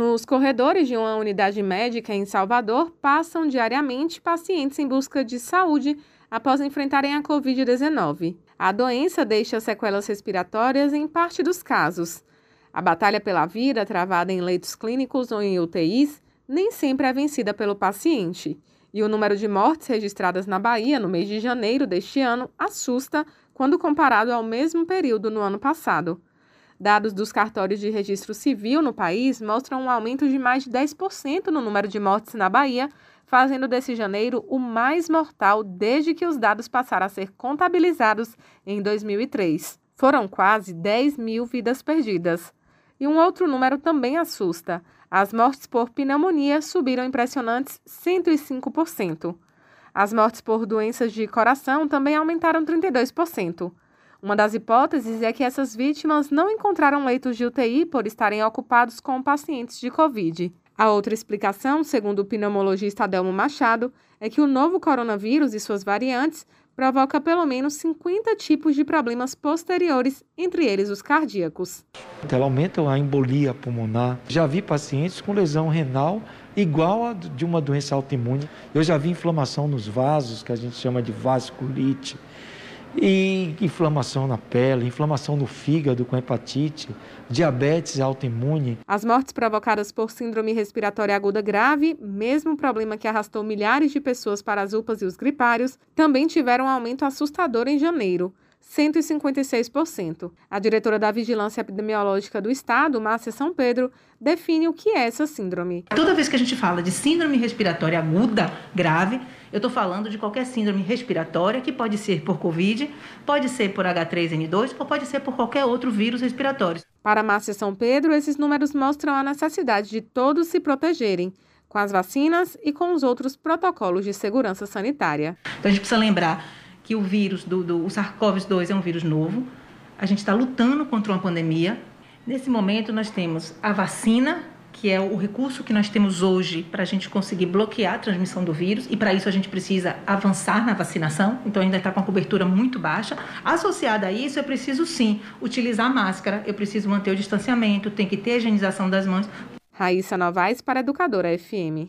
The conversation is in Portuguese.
Nos corredores de uma unidade médica em Salvador, passam diariamente pacientes em busca de saúde após enfrentarem a Covid-19. A doença deixa sequelas respiratórias em parte dos casos. A batalha pela vida, travada em leitos clínicos ou em UTIs, nem sempre é vencida pelo paciente. E o número de mortes registradas na Bahia no mês de janeiro deste ano assusta quando comparado ao mesmo período no ano passado. Dados dos cartórios de registro civil no país mostram um aumento de mais de 10% no número de mortes na Bahia, fazendo desse janeiro o mais mortal desde que os dados passaram a ser contabilizados em 2003. Foram quase 10 mil vidas perdidas. E um outro número também assusta: as mortes por pneumonia subiram impressionantes 105%. As mortes por doenças de coração também aumentaram 32%. Uma das hipóteses é que essas vítimas não encontraram leitos de UTI por estarem ocupados com pacientes de Covid. A outra explicação, segundo o pneumologista Adelmo Machado, é que o novo coronavírus e suas variantes provoca pelo menos 50 tipos de problemas posteriores, entre eles os cardíacos. Ela aumenta a embolia pulmonar. Já vi pacientes com lesão renal igual a de uma doença autoimune. Eu já vi inflamação nos vasos, que a gente chama de vasculite e inflamação na pele, inflamação no fígado com hepatite, diabetes autoimune. As mortes provocadas por síndrome respiratória aguda grave, mesmo problema que arrastou milhares de pessoas para as UPAs e os gripários, também tiveram um aumento assustador em janeiro. 156%. A diretora da Vigilância Epidemiológica do Estado, Márcia São Pedro, define o que é essa síndrome. Toda vez que a gente fala de síndrome respiratória aguda grave, eu estou falando de qualquer síndrome respiratória que pode ser por Covid, pode ser por H3N2 ou pode ser por qualquer outro vírus respiratório. Para Márcia São Pedro, esses números mostram a necessidade de todos se protegerem com as vacinas e com os outros protocolos de segurança sanitária. Então a gente precisa lembrar que o vírus do, do o SARS-CoV-2 é um vírus novo. A gente está lutando contra uma pandemia. Nesse momento nós temos a vacina que é o recurso que nós temos hoje para a gente conseguir bloquear a transmissão do vírus, e para isso a gente precisa avançar na vacinação, então ainda está com a cobertura muito baixa. Associada a isso, eu preciso sim utilizar máscara, eu preciso manter o distanciamento, tem que ter a higienização das mãos. Raíssa Novaes para Educadora FM.